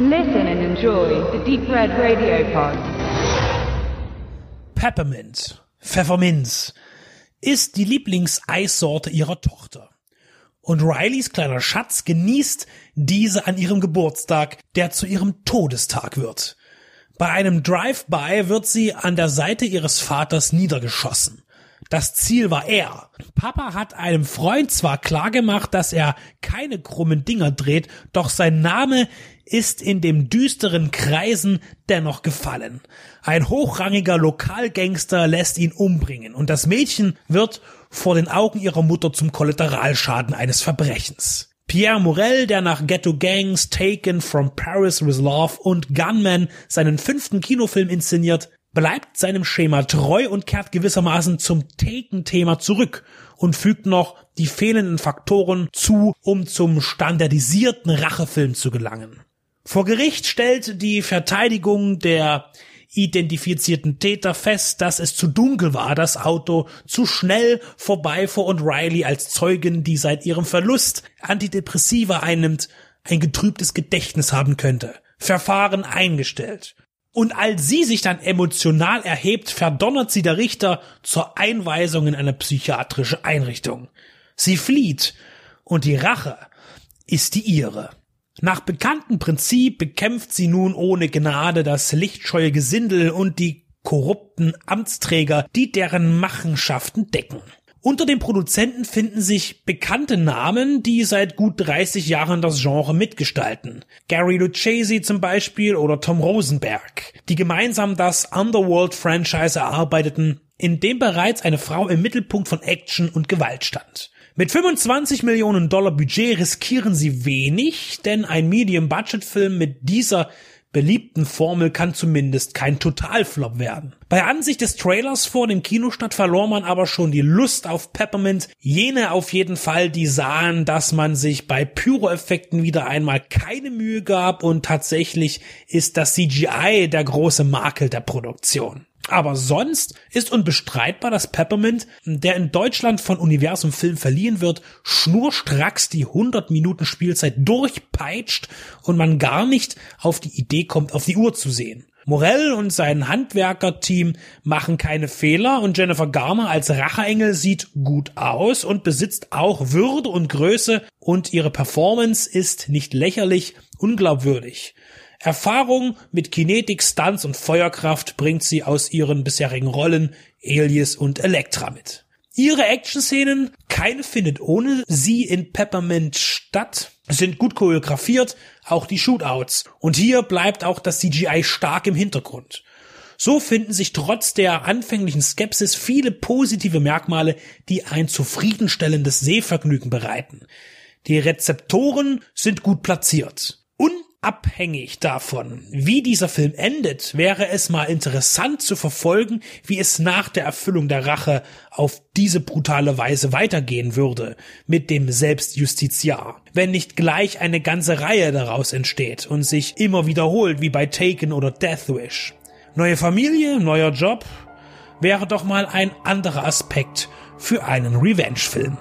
Listen and enjoy the Deep Red Radio Pod. Peppermint, Pfefferminz, ist die Lieblingseissorte ihrer Tochter. Und Rileys kleiner Schatz genießt diese an ihrem Geburtstag, der zu ihrem Todestag wird. Bei einem Drive-by wird sie an der Seite ihres Vaters niedergeschossen. Das Ziel war er. Papa hat einem Freund zwar klargemacht, dass er keine krummen Dinger dreht, doch sein Name ist in dem düsteren Kreisen dennoch gefallen. Ein hochrangiger Lokalgangster lässt ihn umbringen und das Mädchen wird vor den Augen ihrer Mutter zum Kollateralschaden eines Verbrechens. Pierre Morel, der nach Ghetto Gangs, Taken from Paris with Love und Gunman seinen fünften Kinofilm inszeniert, bleibt seinem Schema treu und kehrt gewissermaßen zum Taken-Thema zurück und fügt noch die fehlenden Faktoren zu, um zum standardisierten Rachefilm zu gelangen. Vor Gericht stellt die Verteidigung der identifizierten Täter fest, dass es zu dunkel war, das Auto zu schnell vorbeifuhr und Riley als Zeugin, die seit ihrem Verlust Antidepressiva einnimmt, ein getrübtes Gedächtnis haben könnte. Verfahren eingestellt. Und als sie sich dann emotional erhebt, verdonnert sie der Richter zur Einweisung in eine psychiatrische Einrichtung. Sie flieht und die Rache ist die ihre. Nach bekanntem Prinzip bekämpft sie nun ohne Gnade das lichtscheue Gesindel und die korrupten Amtsträger, die deren Machenschaften decken. Unter den Produzenten finden sich bekannte Namen, die seit gut 30 Jahren das Genre mitgestalten. Gary Lucchesi zum Beispiel oder Tom Rosenberg, die gemeinsam das Underworld-Franchise erarbeiteten, in dem bereits eine Frau im Mittelpunkt von Action und Gewalt stand. Mit 25 Millionen Dollar Budget riskieren sie wenig, denn ein Medium-Budget-Film mit dieser beliebten Formel kann zumindest kein Totalflop werden. Bei Ansicht des Trailers vor dem Kinostart verlor man aber schon die Lust auf Peppermint, jene auf jeden Fall, die sahen, dass man sich bei Pyro-Effekten wieder einmal keine Mühe gab und tatsächlich ist das CGI der große Makel der Produktion. Aber sonst ist unbestreitbar, dass Peppermint, der in Deutschland von Universum Film verliehen wird, schnurstracks die 100 Minuten Spielzeit durchpeitscht und man gar nicht auf die Idee kommt, auf die Uhr zu sehen. Morell und sein Handwerkerteam machen keine Fehler und Jennifer Garner als Racheengel sieht gut aus und besitzt auch Würde und Größe und ihre Performance ist nicht lächerlich, unglaubwürdig. Erfahrung mit Kinetik, Stunts und Feuerkraft bringt sie aus ihren bisherigen Rollen Alias und Elektra mit. Ihre Action-Szenen, keine findet ohne sie in Peppermint statt, sind gut choreografiert, auch die Shootouts. Und hier bleibt auch das CGI stark im Hintergrund. So finden sich trotz der anfänglichen Skepsis viele positive Merkmale, die ein zufriedenstellendes Sehvergnügen bereiten. Die Rezeptoren sind gut platziert. Abhängig davon, wie dieser Film endet, wäre es mal interessant zu verfolgen, wie es nach der Erfüllung der Rache auf diese brutale Weise weitergehen würde mit dem Selbstjustiziar, wenn nicht gleich eine ganze Reihe daraus entsteht und sich immer wiederholt wie bei Taken oder Death Wish. Neue Familie, neuer Job wäre doch mal ein anderer Aspekt für einen Revenge-Film.